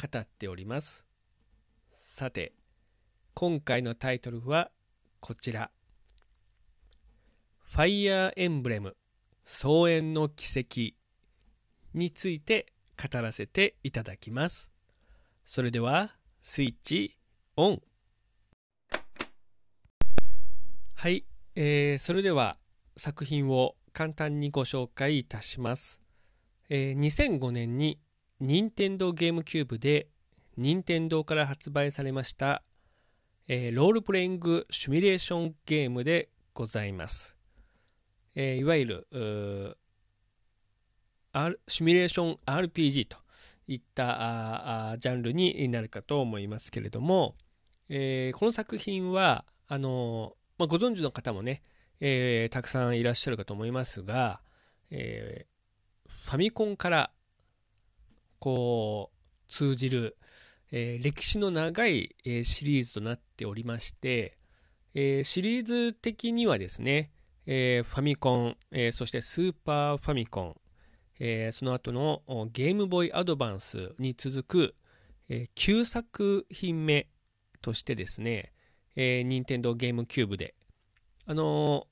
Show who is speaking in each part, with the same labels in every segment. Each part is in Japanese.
Speaker 1: 語っております。さて今回のタイトルはこちら。ファイヤーエンブレム総縁の奇跡について語らせていただきます。それではスイッチオン。はい、えー、それでは作品を簡単にご紹介いたします、えー、2005年に任天堂ゲームキューブで任天堂から発売されました、えー、ロールプレイングシミュレーションゲームでございます。えー、いわゆるシミュレーション RPG といったジャンルになるかと思いますけれども、えー、この作品はあのまあ、ご存知の方もね、えー、たくさんいらっしゃるかと思いますが、えー、ファミコンからこう通じる、え歴史の長い、えシリーズとなっておりまして、えシリーズ的にはですね、え、ファミコン、え、そしてスーパーファミコン、え、その後のゲームボーイアドバンスに続く、え9作品目としてですね、えー、任天堂ゲームキューブで、あの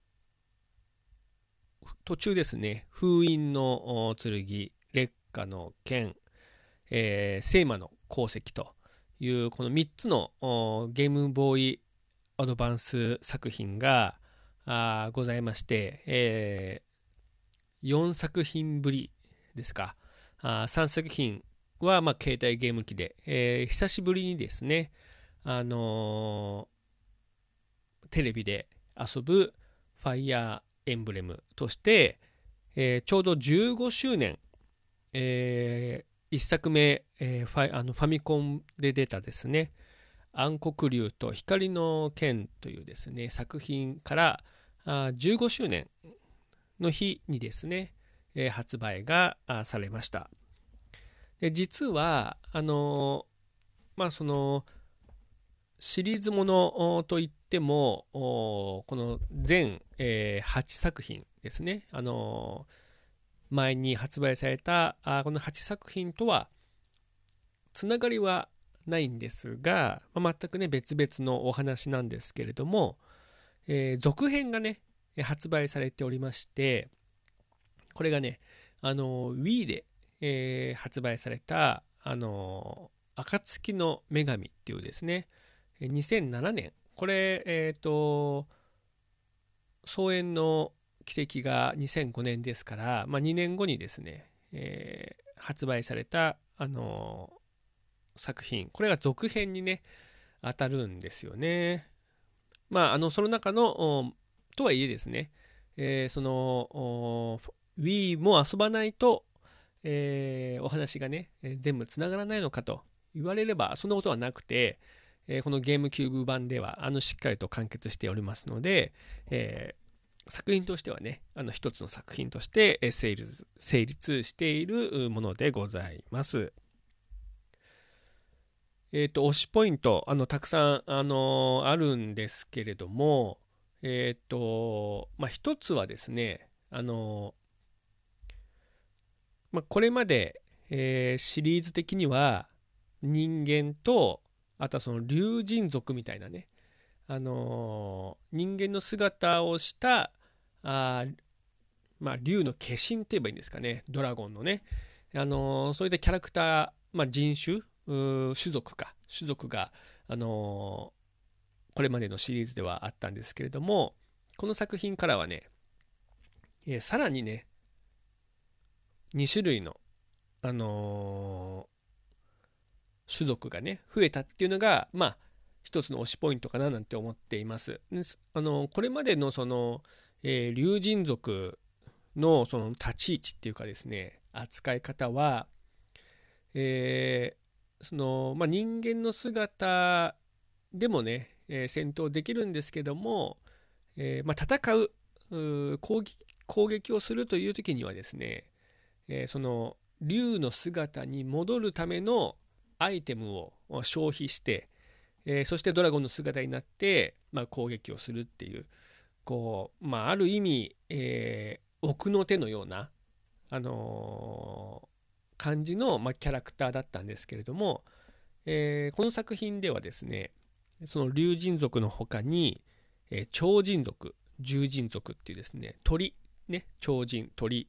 Speaker 1: 途中ですね、封印の剣、劣化の剣、えー、聖魔の功績というこの3つのゲームボーイアドバンス作品が、ございまして、えー、4作品ぶりですか、あ3作品は、まあ、携帯ゲーム機で、えー、久しぶりにですね、あのー、テレビで遊ぶファイヤーエンブレムとして、えー、ちょうど15周年、えー、1作目、えー、ファあのファミコンで出たですね、暗黒竜と光の剣というですね、作品から、15周年の日にですね、え発売がされました。で実は、あのまあそのシリーズものといってもこの全、え8作品ですね、あの前に発売されたあこの8作品とはつながりはないんですが、まあ、全くね別々のお話なんですけれども、えー、続編がね、発売されておりまして、これがね、あの、Wii で、えー、発売された、あの、暁の女神っていうですね、2007年、これ、えっ、ー、と、総演の奇跡が2005年ですから、まあ、2年後にですね、えー、発売された、あの作品、これが続編にね、当たるんですよね。まあ、あのその中のとはいえですね、えー、その Wii も遊ばないと、えー、お話がね、全部つながらないのかと言われればそんなことはなくて、このゲームキューブ版ではあのしっかりと完結しておりますので、えー、作品としてはねあの一つの作品として成立成立しているものでございます。えっ、ー、と、推しポイント、あの、たくさん、あの、あるんですけれども、えっ、ー、と、まあ、一つはですね、あのまあ、これまで、えシリーズ的には、人間と、あとはその竜神族みたいなね、あの人間の姿をした、あまあ、竜の化身って言えばいいんですかね、ドラゴンのね、あのそういったキャラクター、まあ、人種、種族か。種族が、あのこれまでのシリーズではあったんですけれどもこの作品からはね、えー、さらにね2種類の、あのー、種族がね増えたっていうのがまあ一つの推しポイントかななんて思っています。あの、これまでのその、えー、竜神族のその立ち位置っていうかですね扱い方は、えーその、まあ、人間の姿でもね、えー、戦闘できるんですけども、えー、まあ、戦う攻撃攻撃をするという時にはですね、え、その竜の姿に戻るためのアイテムを消費して、え、そしてドラゴンの姿になって、まあ、攻撃をするっていうこう、まあ、ある意味、えー、奥の手のような、あのー、感じの、まあ、キャラクターだったんですけれども、えー、この作品ではですねその竜神族の他に、えー、超人族獣人族っていうですね鳥ね超人鳥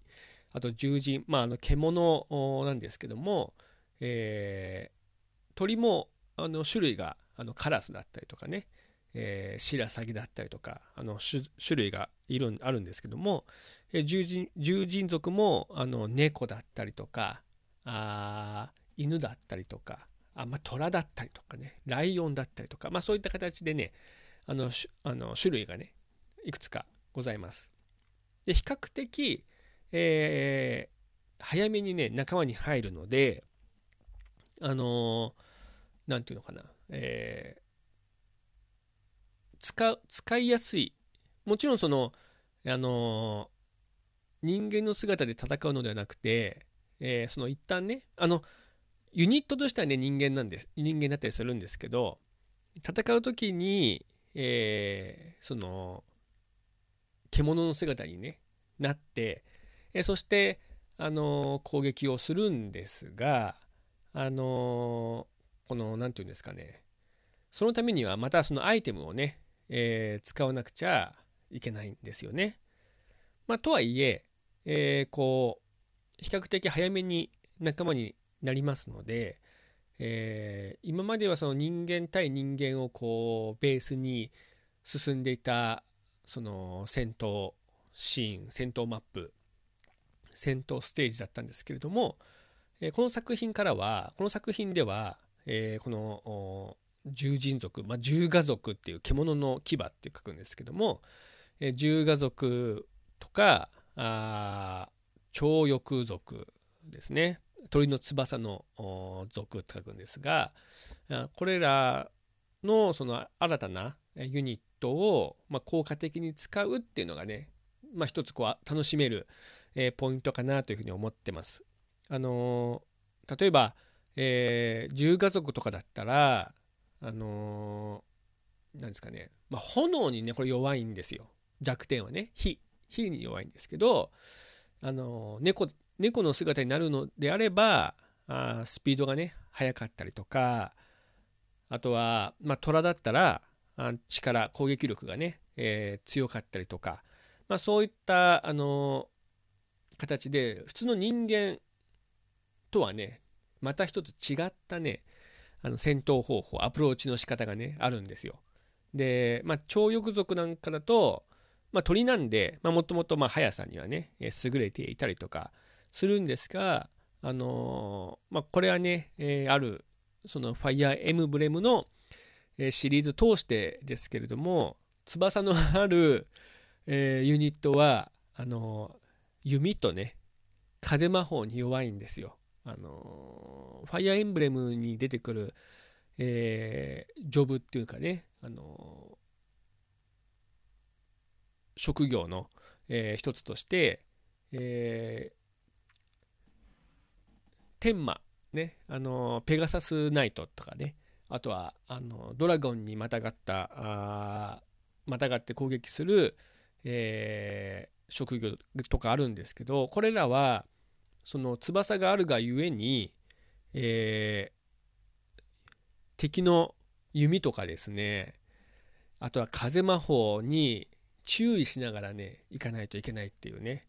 Speaker 1: あと獣人まああの獣なんですけども、えー、鳥もあの種類があのカラスだったりとかね、えー、シラサギだったりとかあの種類がいるあるんですけども、えー、獣人獣人族もあの猫だったりとかあ犬だったりとかあ、まあ、虎だったりとかねライオンだったりとか、まあ、そういった形でねあのあの種類がねいくつかございます。で比較的、えー、早めにね仲間に入るのであの何、ー、て言うのかな、えー、使使いやすい。もちろんそのあの、人間の姿で戦うのではなくて、えー、その一旦ねあのユニットとしてはね人間なんです人間だったりするんですけど戦う時に、えー、その獣の姿に、ね、なって、えそして、あの攻撃をするんですが、あのこの何て言うんですかねそのためにはまたそのアイテムをね、えー、使わなくちゃいけないんですよね。まあ、とはいええー、こう比較的早めに仲間になりますので、えー、今まではその人間対人間をこうベースに進んでいたその戦闘シーン戦闘マップ戦闘ステージだったんですけれども、えー、この作品からはこの作品では、えー、この獣人族、まあ、獣牙族っていう獣の牙って書くんですけども、えー、獣牙族とかあ鳥翼族ですね鳥の翼の族って書くんですがこれらのその新たなユニットを、まあ、効果的に使うっていうのがね、まあ、一つこう楽しめる、えー、ポイントかなというふうに思ってます。あのー、例えば、えー、重家族とかだったら、あのー、なんですかね、まあ、炎にね、これ弱いんですよ。弱点はね、火、火に弱いんですけど、あのー、猫、猫の姿になるのであれば、あスピードがね、速かったりとか、あとは、まあ、虎だったら、力攻撃力がね、えー、強かったりとか、まあ、そういったあの形で普通の人間とはねまた一つ違ったねあの戦闘方法アプローチの仕方がねあるんですよ。で、まあ、超翼族なんかだと、まあ、鳥なんでもともと速さにはね優れていたりとかするんですが、あのー、まあ、これはね、えー、あるそのファイアーエムブレムのシリーズ通してですけれども翼のある、えユニットはあの弓とね風魔法に弱いんですよ。あのファイアーエンブレムに出てくる、えー、ジョブっていうかね、あの職業の、えー、一つとして、えー、天魔、ね、あのペガサスナイトとかね、あとはあのドラゴンにまたがったあまたがって攻撃する、えー、職業とかあるんですけどこれらはその翼があるがゆえに、えー、敵の弓とかですねあとは風魔法に注意しながらね行かないといけないっていうね、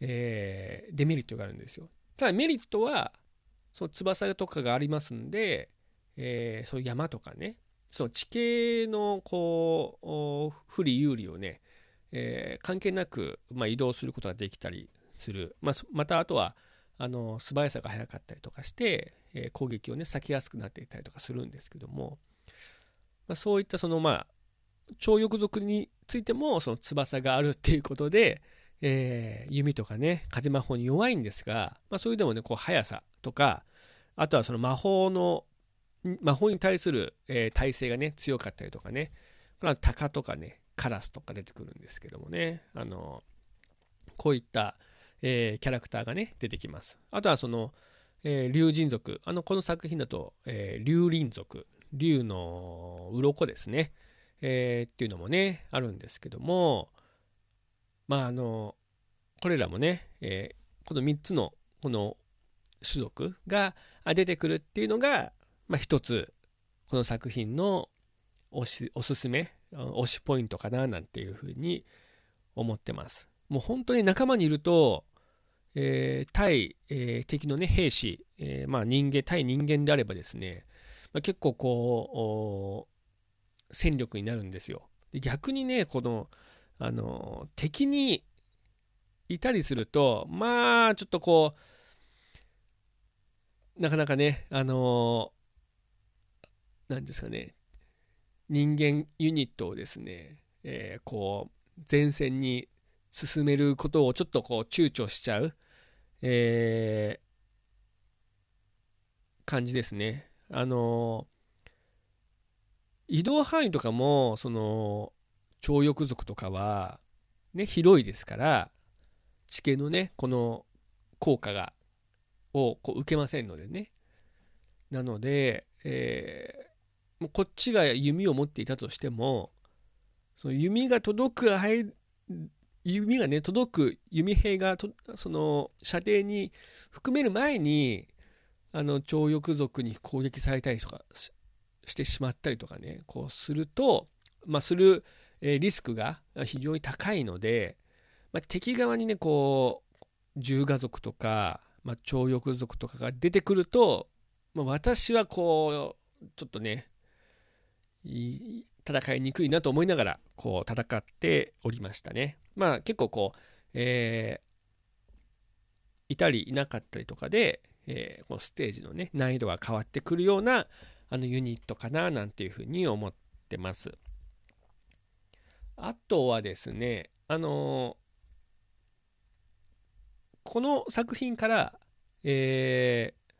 Speaker 1: えー、デメリットがあるんですよ。ただメリットはその翼とかがありますんでえー、そういう山とかねそう地形のこう不利有利をね、えー、関係なく、まあ、移動することができたりする、まあ、またあとはあの素早さが速かったりとかして、えー、攻撃をね避けやすくなっていたりとかするんですけども、まあ、そういったそのまあ超翼族についてもその翼があるっていうことで、えー、弓とかね風魔法に弱いんですが、まあ、それでもねこう速さとかあとはその魔法の魔法に対する、えー、耐性がね強かったりとかねこれは鷹とかねカラスとか出てくるんですけどもねあのこういった、えー、キャラクターがね出てきます。あとはその、えー、竜神族。あのこの作品だと、えー、竜輪族。竜の鱗ですね、えー、っていうのもねあるんですけどもまああのこれらもね、えー、この3つのこの種族が出てくるっていうのが、まあ、一つこの作品のおしおすすめ推しポイントかななんていうふうに思ってます。もう本当に仲間にいると、えー、対、えー、敵のね兵士、えー、まあ人間対人間であればですね、まあ、結構こう戦力になるんですよ。逆にねこのあの敵にいたりするとまあちょっとこうなかなかねあの何ですかね人間ユニットをですね、えー、こう前線に進めることをちょっとこう躊躇しちゃう、えー、感じですね。あの移動範囲とかもその超翼族とかはね広いですから地形のねこの効果がをこう受けませんのでねなので、えもうこっちが弓を持っていたとしてもその弓が届く弓がね届く弓兵がとその射程に含める前にあの超翼族に攻撃されたりとかしてしまったりとかねこうすると、まあ、するえリスクが非常に高いので、まあ、敵側にねこう銃牙族とか、まあ、超翼族とかが出てくると、まあ、私はこうちょっとね戦いにくいなと思いながらこう戦っておりましたね。まあ結構こう、えー、いたりいなかったりとかで、えー、このステージのね難易度が変わってくるようなあのユニットかななんていうふうに思ってます。あとはですねあのー、この作品から、えー、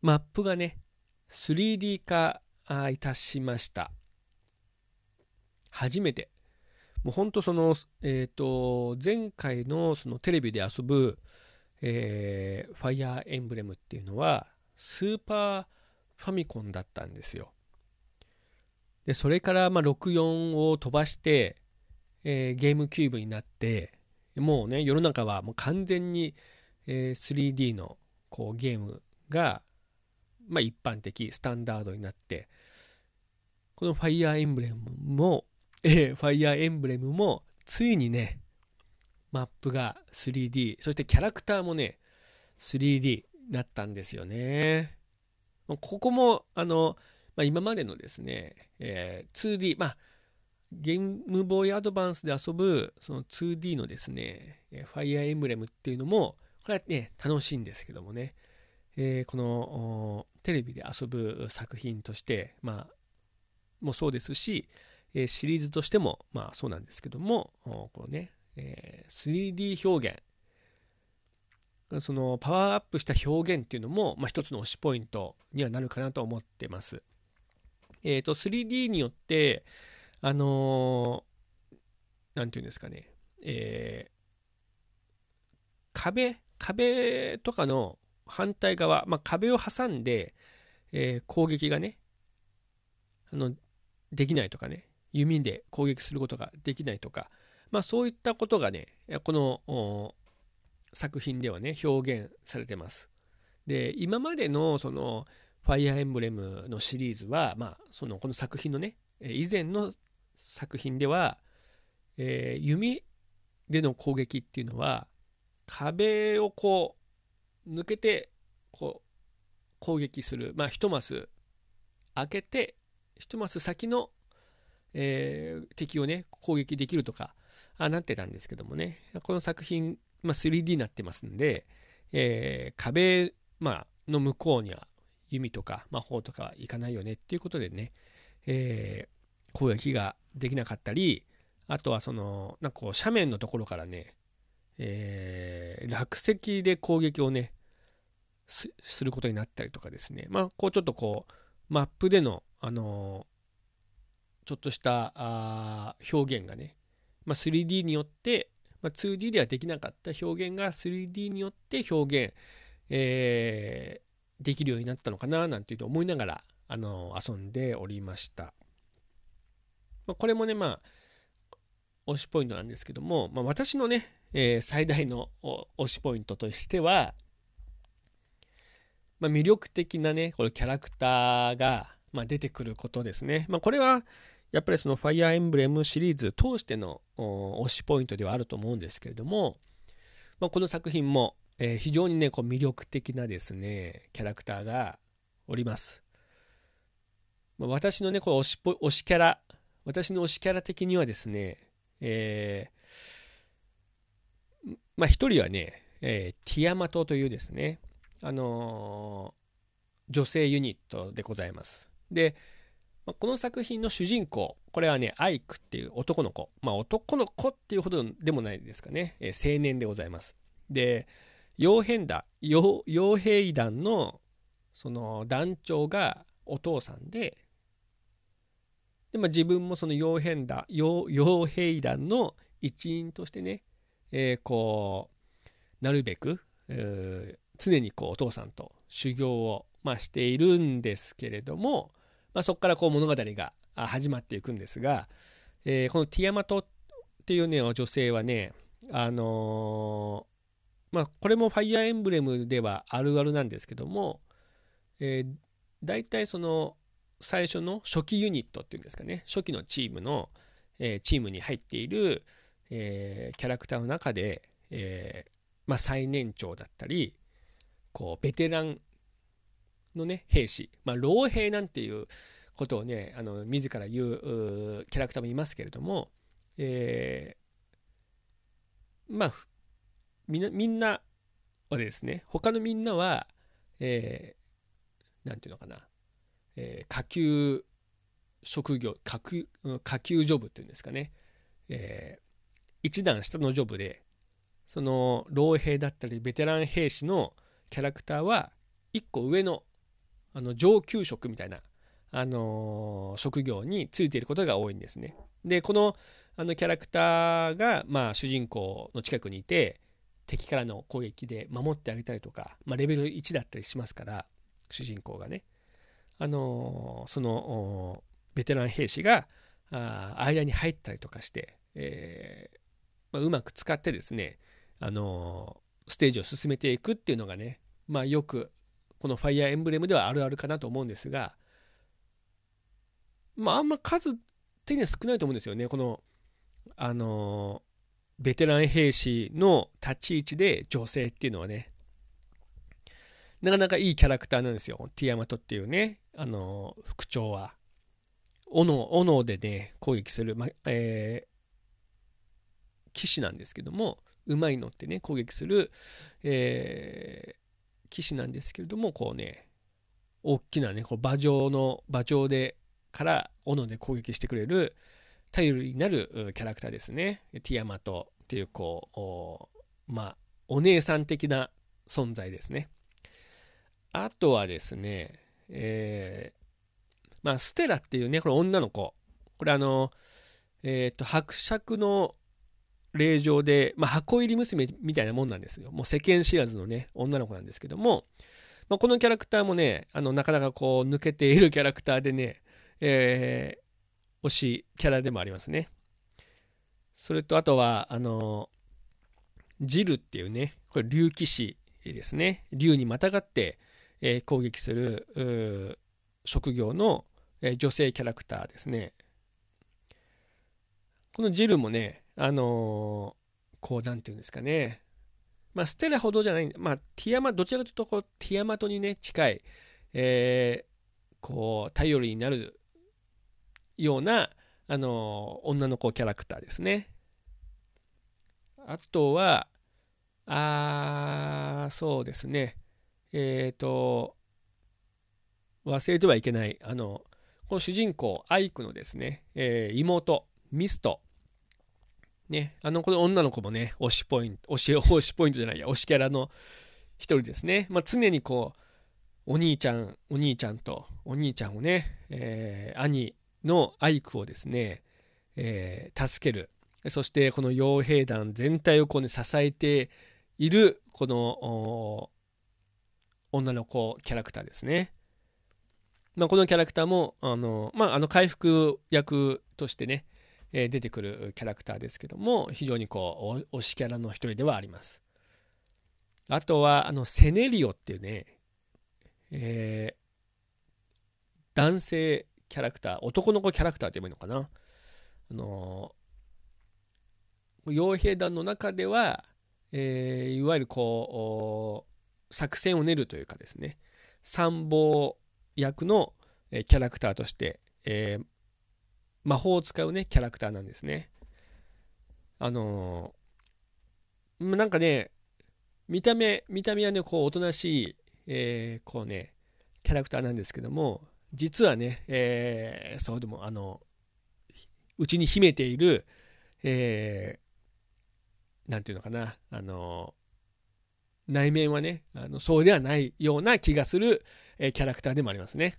Speaker 1: マップがね 3D 化いたしました。初めて。もうほんとその、えっ、ー、と、前回のそのテレビで遊ぶ、えー、ファイアーエンブレムっていうのは、スーパーファミコンだったんですよ。で、それからまあ64を飛ばして、えー、ゲームキューブになって、もうね、世の中はもう完全に、えー、3D のこうゲームがまあ、一般的、スタンダードになって、このファイアーエンブレムも、ファイアーエンブレムも、ついにね、マップが 3D、そしてキャラクターもね、3D なったんですよね。ここも、あの、まあ、今までのですね、えー、2D、まあ、ゲームボーイアドバンスで遊ぶその 2D のですね、ファイアーエンブレムっていうのも、これはね、楽しいんですけどもね、えー、このテレビで遊ぶ作品として、まあ、もそうですし、え、シリーズとしても、まあそうなんですけども、このね、え、3D 表現、そのパワーアップした表現っていうのも、まあ、一つの推しポイントにはなるかなと思ってます。えっ、ー、と、3D によって、あのー、ていうんですかね、えー、壁、壁とかの反対側、まあ、壁を挟んで、えー、攻撃がね、あの、できないとかね、弓で攻撃することができないとか、まあそういったことがね、この作品ではね、表現されてます。で、今までのその、ファイアーエンブレムのシリーズは、まあ、その、この作品のね、以前の作品では、えー、弓での攻撃っていうのは、壁をこう、抜けてこう攻撃する、まあ、1マス開けて1マス先の、えー、敵をね攻撃できるとかあなってたんですけどもね。この作品、まあ、3D になってますんで、えー、壁、まあの向こうには弓とか魔法とかはいかないよねっていうことでね、えー、攻撃ができなかったりあとはそのなんかこう斜面のところからねえー、落石で攻撃をね、することになったりとかですね、まあ、こうちょっとこう、マップでの、あのちょっとしたあ表現がね、まあ、3D によって、まあ、2D ではできなかった表現が 3D によって表現、えー、できるようになったのかななんていうのを思いながら、あの遊んでおりました。まあ、これもね、まあ、推しポイントなんですけども、まあ、私のね、えー、最大の推しポイントとしては、まあ、魅力的なね、このキャラクターが、まあ、出てくることですね。まあ、これは、やっぱりそのファイアーエンブレムシリーズ通しての推しポイントではあると思うんですけれども、まあ、この作品も、えー、非常にね、こう魅力的なですね、キャラクターがおります。まあ、私のね、こう推し推しキャラ、私の推しキャラ的にはですね、えー、まあ一人はね、えー、ティアマトというですね、あのー、女性ユニットでございます。で、まあ、この作品の主人公、これはね、アイクっていう男の子。まあ、男の子っていうほどでもないですかね。えー、青年でございます。で、傭兵団、傭兵団のその団長がお父さんで、でまあ、自分もその傭兵団傭兵団の一員としてね、えー、こうなるべく、えー、常にこうお父さんと修行を、まあ、しているんですけれども、まあ、そこからこう物語が始まっていくんですが、えー、このティアマトっていうね女性はねあのー、まあこれもファイアーエンブレムではあるあるなんですけども、えー、大体その最初の初期ユニットっていうんですかね初期のチームの、えー、チームに入っている、えー、キャラクターの中で、えーまあ、最年長だったりこうベテランのね兵士、まあ、老兵なんていうことをねあの自ら言うキャラクターもいますけれども、えー、まあみんなみんなはですね他のみんなは、えー、なんていうのかな、えー、下級職業下級下級ジョブっていうんですかね、えー、一段下のジョブでその老兵だったりベテラン兵士のキャラクターは一個上のあの上級職みたいな、あのー、職業についていることが多いんですね。でこのあのキャラクターが、まあ、主人公の近くにいて敵からの攻撃で守ってあげたりとか、まあ、レベル1だったりしますから主人公がね、あのー、そのベテラン兵士があ間に入ったりとかして、えーまあ、うまく使ってですね、あの、ステージを進めていくっていうのがね、まあ、よくこのファイアーエンブレムではあるあるかなと思うんですが、まあ、あんま数手には少ないと思うんですよね。この、あのベテラン兵士の立ち位置で女性っていうのはね、なかなかいいキャラクターなんですよ。ティアマトっていうね、あの副長は。斧、斧でね、攻撃する、まえー、騎士なんですけども、うまいのってね、攻撃する、え騎士なんですけれどもこうね大きなねこう馬上の馬上でから斧で攻撃してくれる頼りになるキャラクターですね。ティアマトっていうこうまあお姉さん的な存在ですね。あとはですねえー、まあステラっていうねこれ女の子。これあのえっ、ー、と伯爵の霊場で、まあ、箱入り娘みたいなもんなんですよ。もう世間知らずのね、女の子なんですけども、まあ、このキャラクターもね、あのなかなかこう抜けているキャラクターでね、えー、推しキャラでもありますね。それとあとは、あの、ジルっていうね、これ竜騎士ですね。竜にまたがって、えー、攻撃する職業の、えー、女性キャラクターですね。このジルもね、あのー、こう、なんていうんですかね。まあ、ステラほどじゃない、まあ、ティアマ、どちらかというと、こう、ティアマトにね、近い、えー、こう、頼りになるような、あのー、女の子キャラクターですね。あとは、あそうですね。えっ、ー、と、忘れてはいけない、あの、この主人公、アイクのですね、えー、妹、ミストね、あの、この女の子もね、推しポイント、推し、推しポイントじゃないや、推しキャラの一人ですね。まあ、常にこう、お兄ちゃん、お兄ちゃんと、お兄ちゃんをね、えー、兄のアイクをですね、えー、助ける。そしてこの傭兵団全体をこう、ね、支えているこの女の子キャラクターですね。まあ、このキャラクターもあの、まあ、あの回復役としてね、え、出てくるキャラクターですけども非常にこう推しキャラの一人ではあります。あとはあのセネリオっていうね、えー、男性キャラクター男の子キャラクターって言えばいいのかな。あの傭兵団の中では、えー、いわゆるこう作戦を練るというかですね参謀役のキャラクターとして、えー、魔法を使うねキャラクターなんですねあのー、なんかね見た目見た目はねこうおとなしい、えー、こうねキャラクターなんですけども実はね、えー、そうでもあのうちに秘めている、えなんていうのかな、あの、内面はね、あのそうではないような気がする、えー、キャラクターでもありますね。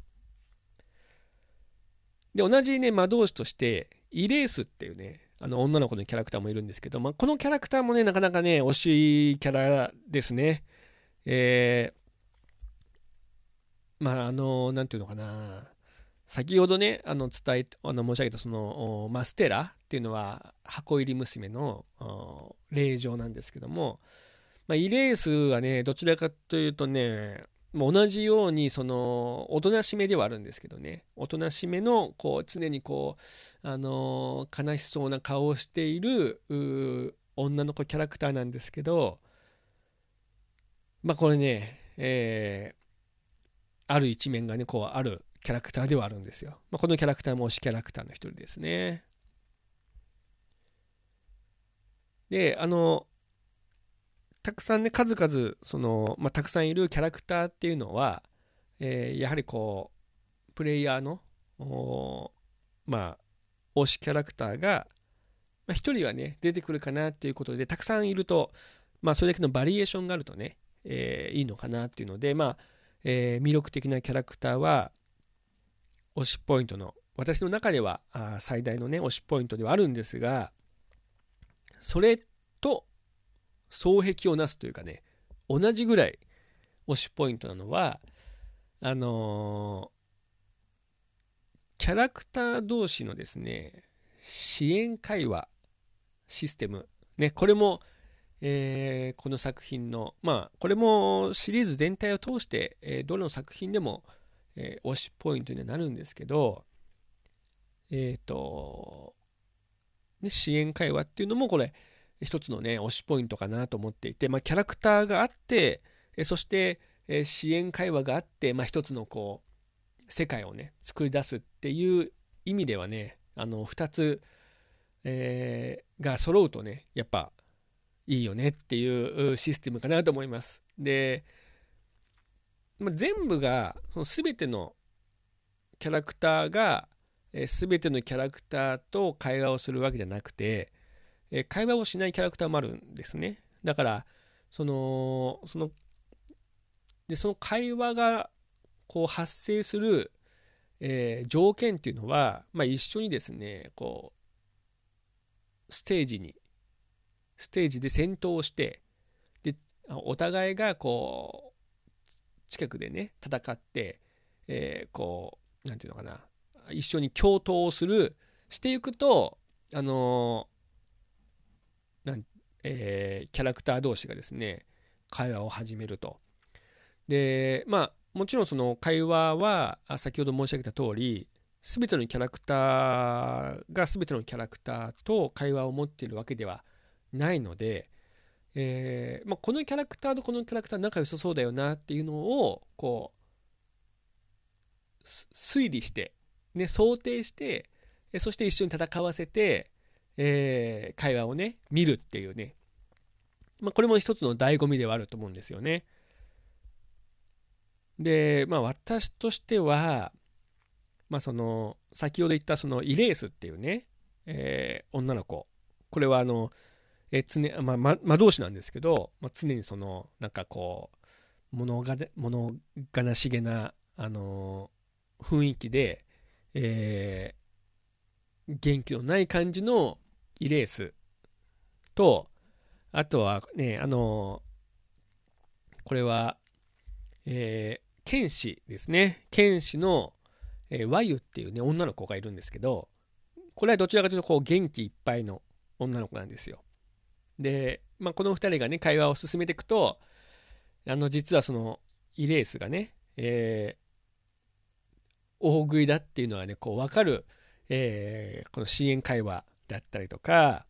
Speaker 1: で、同じね、魔導士として、イレースっていうね、あの女の子のキャラクターもいるんですけど、まあ、このキャラクターもね、なかなかね、推しいキャラですね。えー、まあ、あの、なんていうのかな、先ほどね、あの伝え、あの申し上げたそのマステラっていうのは箱入り娘の霊場なんですけども、まあ、イレースはね、どちらかというとね、同じようにそのおとなしめではあるんですけどねおとなしめのこう常にこう、あの悲しそうな顔をしている女の子キャラクターなんですけどまあこれね、え、ある一面がねこうあるキャラクターではあるんですよ。まあ、このキャラクターも推しキャラクターの一人ですね。で、あの、たくさんね、数々、その、まあ、たくさんいるキャラクターっていうのは、えー、やはりこう、プレイヤーの、まあ、推しキャラクターが、まあ、1人はね、出てくるかなっていうことで、たくさんいると、まあ、それだけのバリエーションがあるとね、えー、いいのかなっていうので、まあ、えー、魅力的なキャラクターは、推しポイントの私の中ではあ最大のね推しポイントではあるんですがそれと双璧をなすというかね同じぐらい推しポイントなのはあのー、キャラクター同士のですね支援会話システム。ねこれもえー、この作品のまあこれもシリーズ全体を通して、えー、どの作品でもえー、推しポイントにはなるんですけど、えっ、と、ね、支援会話っていうのもこれ、一つのね、推しポイントかなと思っていて、まあ、キャラクターがあって、そして、支援会話があって、まあ、一つのこう、世界をね、作り出すっていう意味ではね、あの、二つ、えー、が揃うとね、やっぱいいよねっていうシステムかなと思います。で、まあ、全部がその全てのキャラクターが、え、全てのキャラクターと会話をするわけじゃなくて、え、会話をしないキャラクターもあるんですね。だからそのそのでその会話がこう発生する、えー、条件っていうのは、まあ、一緒にですねこうステージにステージで戦闘をしてでお互いがこう近くでね戦って、えー、こう何て言うのかな一緒に共闘をするしていくとあのー、なんえー、キャラクター同士がですね会話を始めると。でまあもちろんその会話は先ほど申し上げた通り全てのキャラクターが全てのキャラクターと会話を持っているわけではないのでえーまあ、このキャラクターとこのキャラクター仲良さそうだよなっていうのをこう推理して、ね、想定してそして一緒に戦わせて、えー、会話をね見るっていうね、まあ、これも一つの醍醐味ではあると思うんですよね。でまあ私としては、まあ、その先ほど言ったそのイレースっていうね、えー、女の子これはあのえ常、まあ、魔導士なんですけど、まあ、常にそのなんかこう物が物悲しげな、あの雰囲気で、えー、元気のない感じのイレースと、あとはね、あのこれは、えー、剣士ですね。剣士の、えー、ワユっていうね、女の子がいるんですけど、これはどちらかというと、こう、元気いっぱいの女の子なんですよ。で、まあ、この2人がね、会話を進めていくと、あの、実はその、イレースがね、えー、大食いだっていうのはね、こう、わかる、えー、この支援会話だったりとか、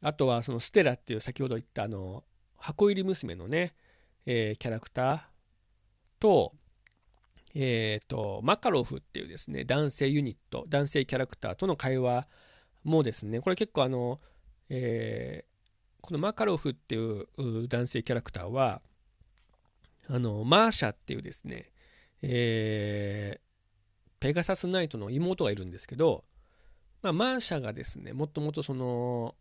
Speaker 1: あとはそのステラっていう先ほど言ったあの箱入り娘のね、えー、キャラクターと、えっ、ー、と、マカロフっていうですね、男性ユニット、男性キャラクターとの会話もですね、これ結構あの、えー、このマカロフっていう男性キャラクターは、あの、マーシャっていうですね、えー、ペガサスナイトの妹がいるんですけど、まあ、マーシャがですね、もっともっとその、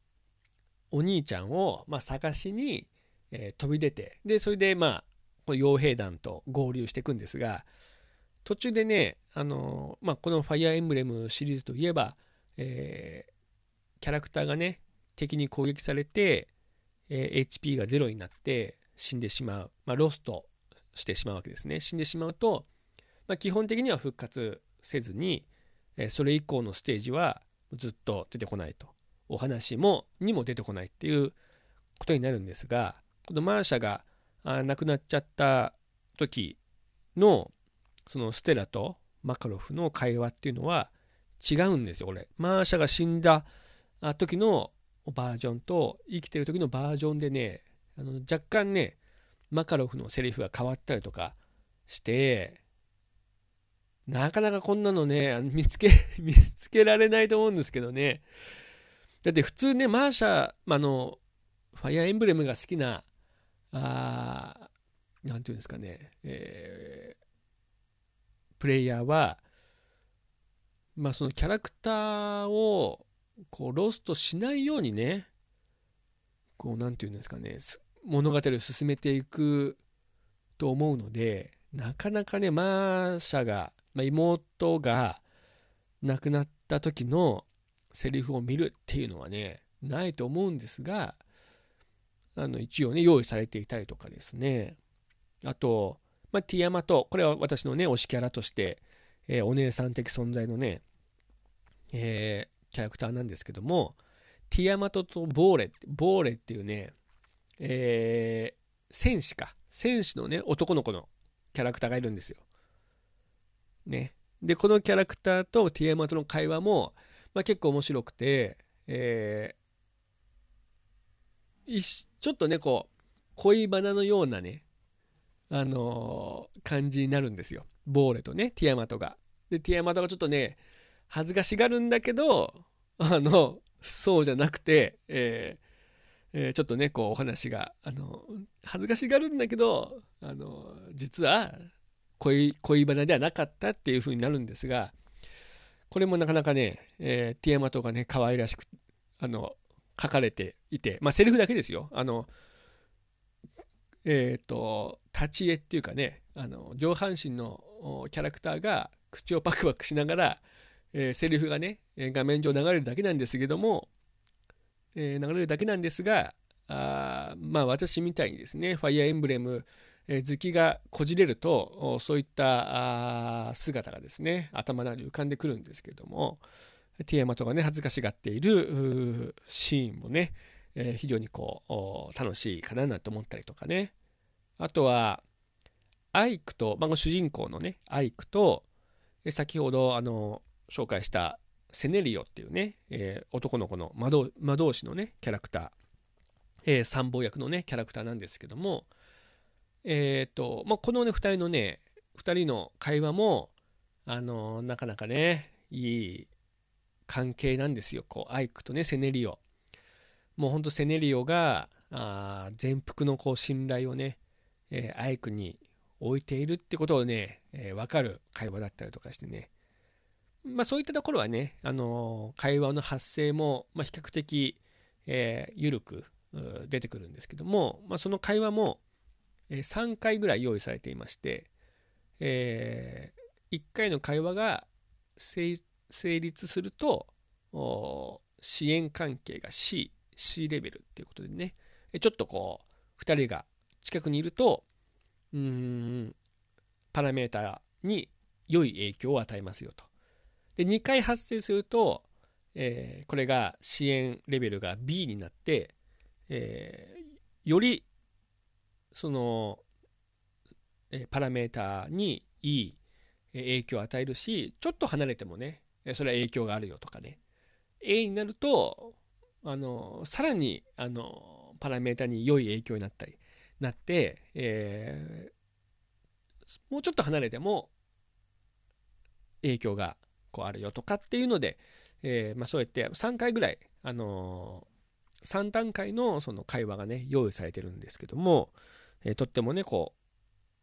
Speaker 1: お兄ちゃんを、まあ、探しに、えー、飛び出て、で、それで、まあ、この傭兵団と合流していくんですが、途中でね、あのまあ、このファイアーエンブレムシリーズといえば、えー、キャラクターがね、敵に攻撃されて、え、HP がゼロになって死んでしまう、まあ、ロストしてしまうわけですね。死んでしまうと、まあ、基本的には復活せずに、え、それ以降のステージはずっと出てこないと。お話もにも出てこないっていうことになるんですが、このマーシャが亡くなっちゃった時のそのステラとマカロフの会話っていうのは違うんですよこれマーシャが死んだ時のバージョンと生きてる時のバージョンでねあの若干ねマカロフのセリフが変わったりとかしてなかなかこんなのね見つけ 見つけられないと思うんですけどね。だって普通ねマーシャあのファイアーエンブレムが好きなあなんていうんですかね、えー、プレイヤーは、まあ、そのキャラクターをこうロストしないようにね、こう、なんていうんですかね、物語を進めていくと思うので、なかなかね、マーシャが、まあ、妹が亡くなった時のセリフを見るっていうのはね、ないと思うんですが、あの一応ね、用意されていたりとかですね。あと、まあ、ティアマと、これは私のね、推しキャラとして、えー、お姉さん的存在のね、えー、キャラクターなんですけども、ティアマトとボーレ、ボーレっていうね、えー、戦士か。戦士のね、男の子のキャラクターがいるんですよ。ね。で、このキャラクターとティアマトの会話も、まあ、結構面白くて、えー、ちょっとね、こう、恋バナのようなね、あのー、感じになるんですよ。ボーレとね、ティアマトが。で、ティアマトがちょっとね、恥ずかしがるんだけど、あの、そうじゃなくて、えーえー、ちょっとね、こうお話が、あの、恥ずかしがるんだけど、あの、実は恋、恋バナではなかったっていう風になるんですが、これもなかなかね、えー、ティアマトがね、可愛らしく、あの、書かれていて、まあ、セリフだけですよ。あの、えっ、ー、と、立ち絵っていうかね、あの、上半身のキャラクターが口をパクパクしながら、えー、セリフがね、画面上流れるだけなんですけども、えー、流れるだけなんですが、あまあ私みたいにですね、ファイアーエンブレム、えー、好きがこじれると、そういった姿がですね、頭の中に浮かんでくるんですけども、ティアマトがね、恥ずかしがっているシーンもね、え、非常にこう、楽しいかななんて思ったりとかね。あとは、アイクと、まあ、主人公のね、アイクと、先ほど、あの、紹介したセネリオっていうね、えー、男の子の魔導魔導士のね、キャラクター、えー、参謀役のね、キャラクターなんですけども、え、ー、と、まあ、このね、2人のね、2人の会話も、あのなかなかね、いい関係なんですよ。こう、アイクとね、セネリオ。もうほんとセネリオが、あ全幅のこう信頼をね、えー、アイクに置いているってことをね、えー、分かる会話だったりとかしてね。まあそういったところはね、あのー、会話の発生も、まあ、比較的、えー、緩く出てくるんですけども、まあ、その会話も、3回ぐらい用意されていまして、えー、1回の会話が成立すると支援関係が C, C レベルっていうことでね。ちょっとこう2人が近くにいるとうんパラメータに良い影響を与えますよと。で2回発生すると、えー、これが支援レベルが B になって、えー、よりその、え、パラメータにいい影響を与えるしちょっと離れてもねそれは影響があるよとかね。A になるとあのさらにあのパラメータに良い影響になったりなって、えー、もうちょっと離れても影響がこうあるよとかっていうので、えー、まあ、そうやって3回ぐらい、あのー、3段階のその会話がね用意されてるんですけども、えー、とってもねこ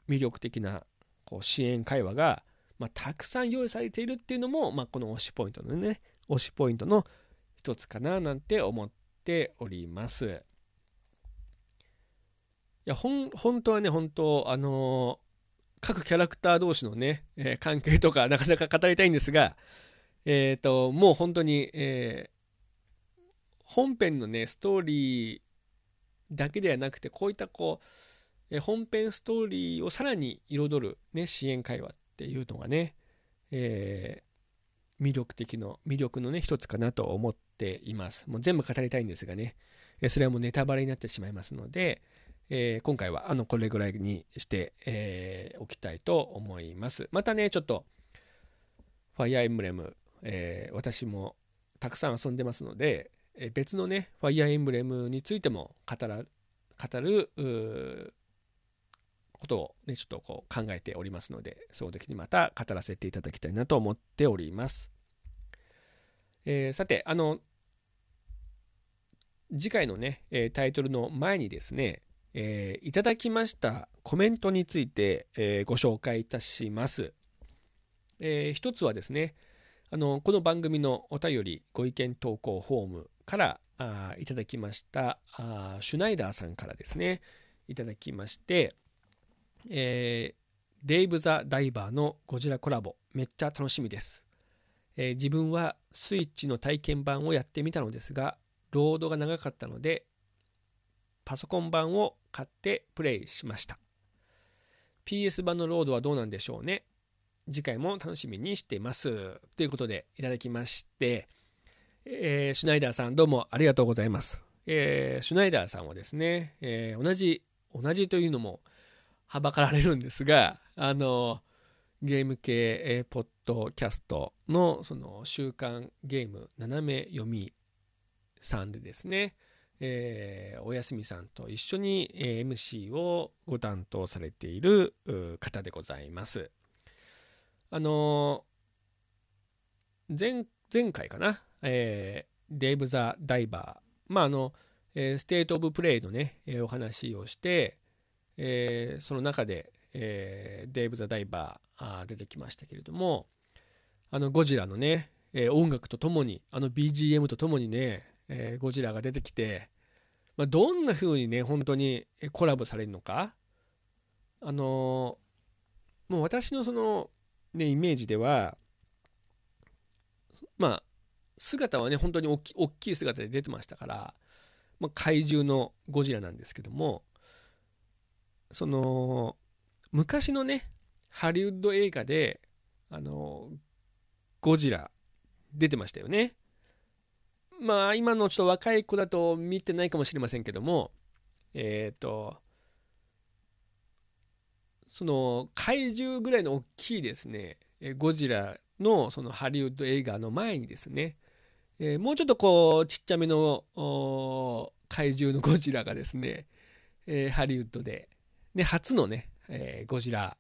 Speaker 1: う魅力的なこう支援会話が、まあ、たくさん用意されているっていうのも、まあ、この推しポイントのね推しポイントの一つかななんて思っております。いや本当はね本当あの各キャラクター同士のね、えー、関係とかなかなか語りたいんですが、えっ、ー、と、もう本当に、え、本編のね、ストーリーだけではなくて、こういったこう、え本編ストーリーをさらに彩る、ね、支援会話っていうのがね、え魅力的の、魅力のね、一つかなと思っています。もう全部語りたいんですがね、えそれはもうネタバレになってしまいますので、えー、今回はあのこれぐらいにして、えー、おきたいと思います。またね、ちょっと、ファイアーエンブレム、えー、私もたくさん遊んでますので、え別のね、ファイアーエンブレムについても語ら語ることをね、ちょっとこう考えておりますので、その時にまた語らせていただきたいなと思っております。えー、さて、あの、次回のね、えタイトルの前にですね、えー、いただきましたコメントについて、えー、ご紹介いたします。えー、一つはですねあのこの番組のお便りご意見投稿フォームからあいただきましたあシュナイダーさんからですねいただきまして、えー、デイブ・ザ・ダイバーのゴジラコラボめっちゃ楽しみです、えー、自分はスイッチの体験版をやってみたのですがロードが長かったのでパソコン版を買ってプレイしました。PS 版のロードはどうなんでしょうね。次回も楽しみにしています。ということでいただきまして、えー、シュナイダーさんどうもありがとうございます、えー、シュナイダーさんはですね、えー、同じ同じというのもはばかられるんですがあのゲーム系、えー、ポッドキャストのその週刊ゲーム斜め読みさんでですね、えー、おやすみさんと一緒に、え、MC をご担当されている方でございます。あの、前前回かな、えー、デイブ・ザ・ダイバー、まああの、えー、 State of Play のね、えー、お話をして、えー、その中で、えー、デイブ・ザ・ダイバーあ出てきましたけれども、あのゴジラのね、えー、音楽とともに、あの BGM とともにね、えー、ゴジラが出てきて、まあ、どんな風にね、本当にコラボされるのか、あのー、もう私のその、ね、イメージでは、まあ、姿はね、本当に大き大きい姿で出てましたから、まあ、怪獣のゴジラなんですけども、その、昔のね、ハリウッド映画で、あの、ゴジラ出てましたよね。まあ今のちょっと若い子だと見てないかもしれませんけどもえっ、ー、とその怪獣ぐらいの大きいですねゴジラのそのハリウッド映画の前にですね、えー、もうちょっとこうちっちゃめの怪獣のゴジラがですね、えー、ハリウッドでで初のね、えー、ゴジラ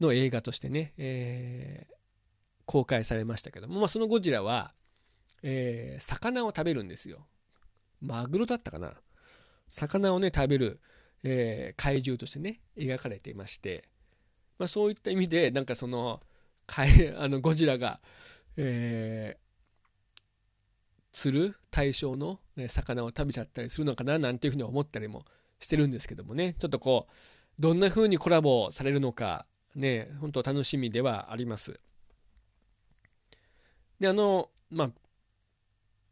Speaker 1: の映画としてね、えー、公開されましたけども、まあ、そのゴジラはえー、魚を食べるんですよ。マグロだったかな。魚をね、食べる、えー、怪獣としてね、描かれていまして、まあ、そういった意味で、なんかその、あのゴジラが、えー、釣る対象の、ね、魚を食べちゃったりするのかななんていうふうに思ったりもしてるんですけどもねちょっとこうどんな風にコラボされるのか、ね、本当楽しみではあります。で、あの、まあ、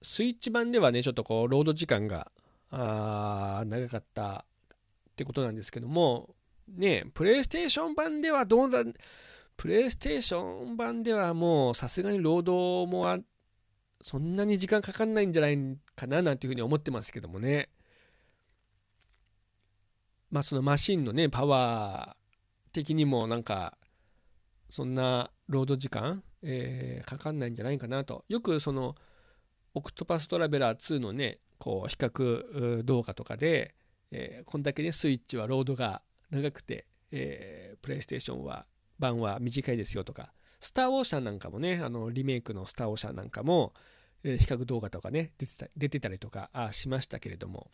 Speaker 1: スイッチ版ではね、ちょっとこう、ロード時間が、あ長かったってことなんですけども、ね、プレイステーション版ではどうだ、プレイステーション版ではもうさすがにロードもそんなに時間かかんないんじゃないかななんていうふうに思ってますけどもね。まあそのマシンのね、パワー的にもなんか、そんなロード時間、えー、かかんないんじゃないかなと。よくその、オクトパストラベラー2のね、こう比較動画とかで、えー、こんだけね、スイッチはロードが長くて、えー、プレイステーションは版は短いですよとか、スター・オーシャンなんかもね、あのリメイクのスター・オーシャンなんかも、えー、比較動画とかね、出てた出てたりとかあしましたけれども、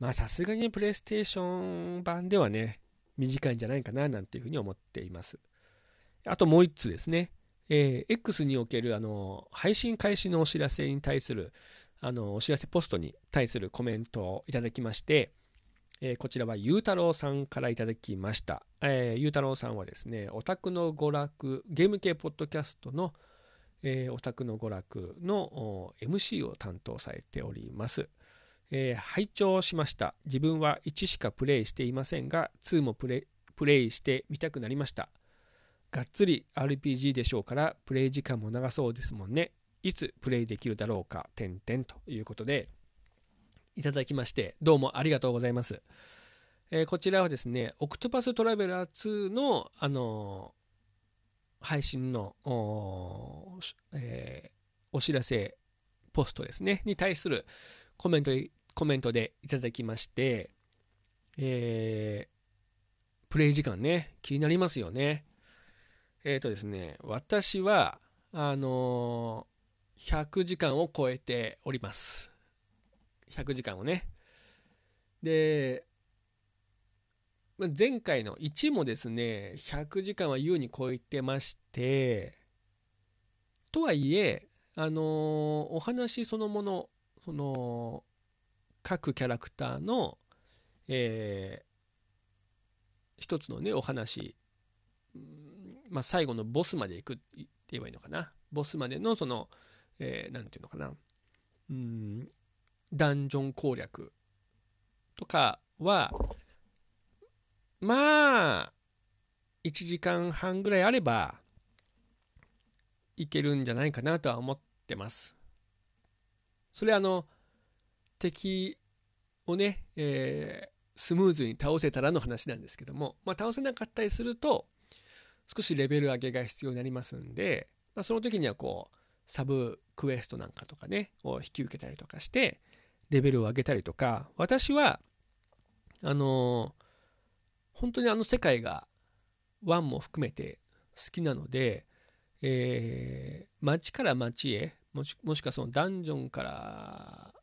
Speaker 1: まあさすがにプレイステーション版ではね、短いんじゃないかななんていうふうに思っています。あともう1つですね、えー、X におけるあの配信開始のお知らせに対するあのお知らせポストに対するコメントをいただきまして、えー、こちらはゆうたろうさんからいただきました。えー、ゆうたろうさんはですね、オタクの娯楽、ゲーム系ポッドキャストの、えー、オタクの娯楽の MC を担当されております。えー、拝聴しました。自分は1しかプレイしていませんが、2もプレイしてみたくなりました。がっつり RPG でしょうから、プレイ時間も長そうですもんね。いつプレイできるだろうか、点々ということで、いただきまして、どうもありがとうございます。えー、こちらはですね、オクトパストラベラー2の、あのー、配信のお,、えー、お知らせポストですね、に対するコメントコメントでいただきまして、えー、プレイ時間ね、気になりますよね。えっ、ー、とですね、私は、あのー、100時間を超えております。100時間をね。で、前回の1もですね、100時間は優に超えてまして、とはいえ、あのー、お話そのもの、その、各キャラクターの、えー、一つのね、お話、まあ、最後のボスまで行くって言えばいいのかな。ボスまでの、その、えー、なんていうのかな。うん、ダンジョン攻略とかは、まあ、1時間半ぐらいあれば、いけるんじゃないかなとは思ってます。それあの、敵をね、えー、スムーズに倒せたらの話なんですけども、まあ、倒せなかったりすると、少しレベル上げが必要になりますんで、まあ、その時にはこう、サブクエストなんかとかね、を引き受けたりとかして、レベルを上げたりとか、私は、あのー、本当にあの世界が1も含めて好きなので、えー、街から街へもしもしくはそのダンジョンから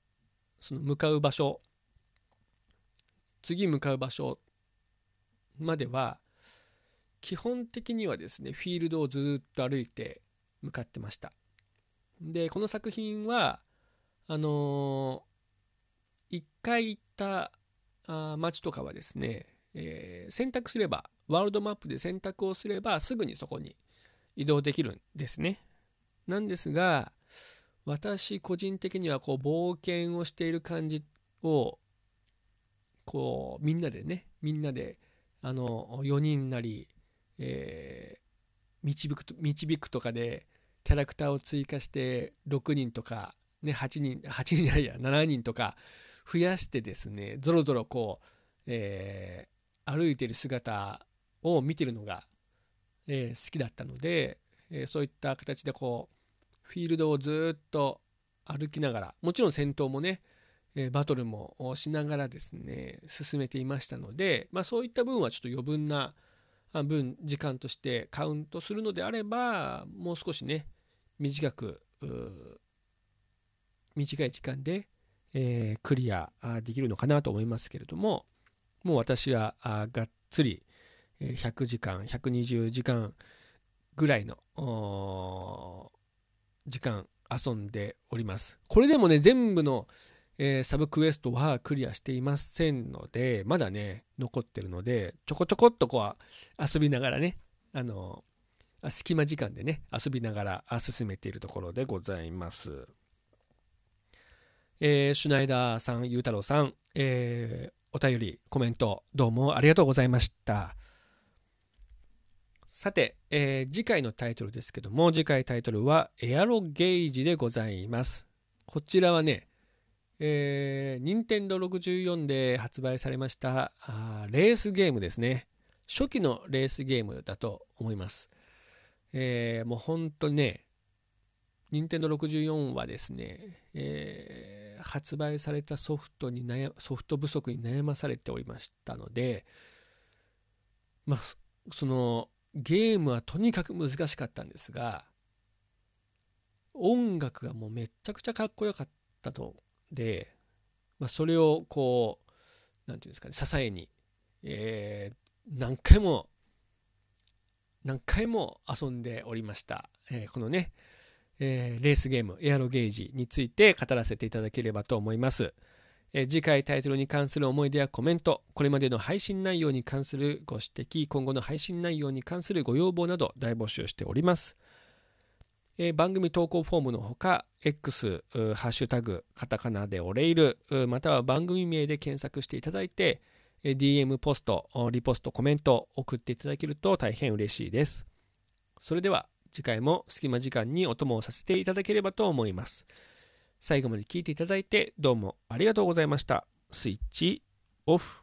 Speaker 1: その向かう場所次向かう場所までは基本的にはですねフィールドをずっと歩いて向かってました。でこの作品はあのー、一回行ったあ街とかはですね、えー、選択すればワールドマップで選択をすればすぐにそこに移動できるんですね。なんですが私個人的にはこう冒険をしている感じをこうみんなでねみんなであの4人なり、えー、導くと導くとかでキャラクターを追加して6人とか、ね、8人8人じゃないや7人とか増やしてですねぞろぞろこう、えー、歩いてる姿を見てるのが、えー、好きだったので、えそういった形でこうフィールドをずっと歩きながらもちろん戦闘もねバトルもしながらですね進めていましたので、まあ、そういった分はちょっと余分な分時間としてカウントするのであればもう少しね短く短い時間で、えー、クリアできるのかなと思いますけれどももう私はがっつり100時間120時間ぐらいの時間遊んでおります。これでもね、全部の、えー、サブクエストはクリアしていませんので、まだね、残ってるので、ちょこちょこっとこう遊びながらね、あの、隙間時間でね、遊びながら進めているところでございます。えー、シュナイダーさん、ゆうたろうさん、えー、お便り、コメント、どうもありがとうございました。さて、えー、次回のタイトルですけども、次回タイトルは、エアロゲージでございます。こちらはね、えー、任天堂64で発売されましたあレースゲームですね。初期のレースゲームだと思います。えー、もう本当にね、任天堂64はですね、えー、発売されたソフトに悩ソフト不足に悩まされておりましたので、まあ、そのゲームはとにかく難しかったんですが、音楽がもうめちゃくちゃかっこよかったと。で、まあ、それをこう何て言うんですかね支えに、えー、何回も何回も遊んでおりました、えー、このね、えー、レースゲームエアロゲージについて語らせていただければと思います、次回タイトルに関する思い出やコメントこれまでの配信内容に関するご指摘今後の配信内容に関するご要望など大募集しております番組投稿フォームのほか、X、ハッシュタグ、カタカナでおレイル、または番組名で検索していただいて、DM ポスト、リポスト、コメント送っていただけると大変嬉しいです。それでは次回も隙間時間にお供をさせていただければと思います。最後まで聞いていただいてどうもありがとうございました。スイッチオフ。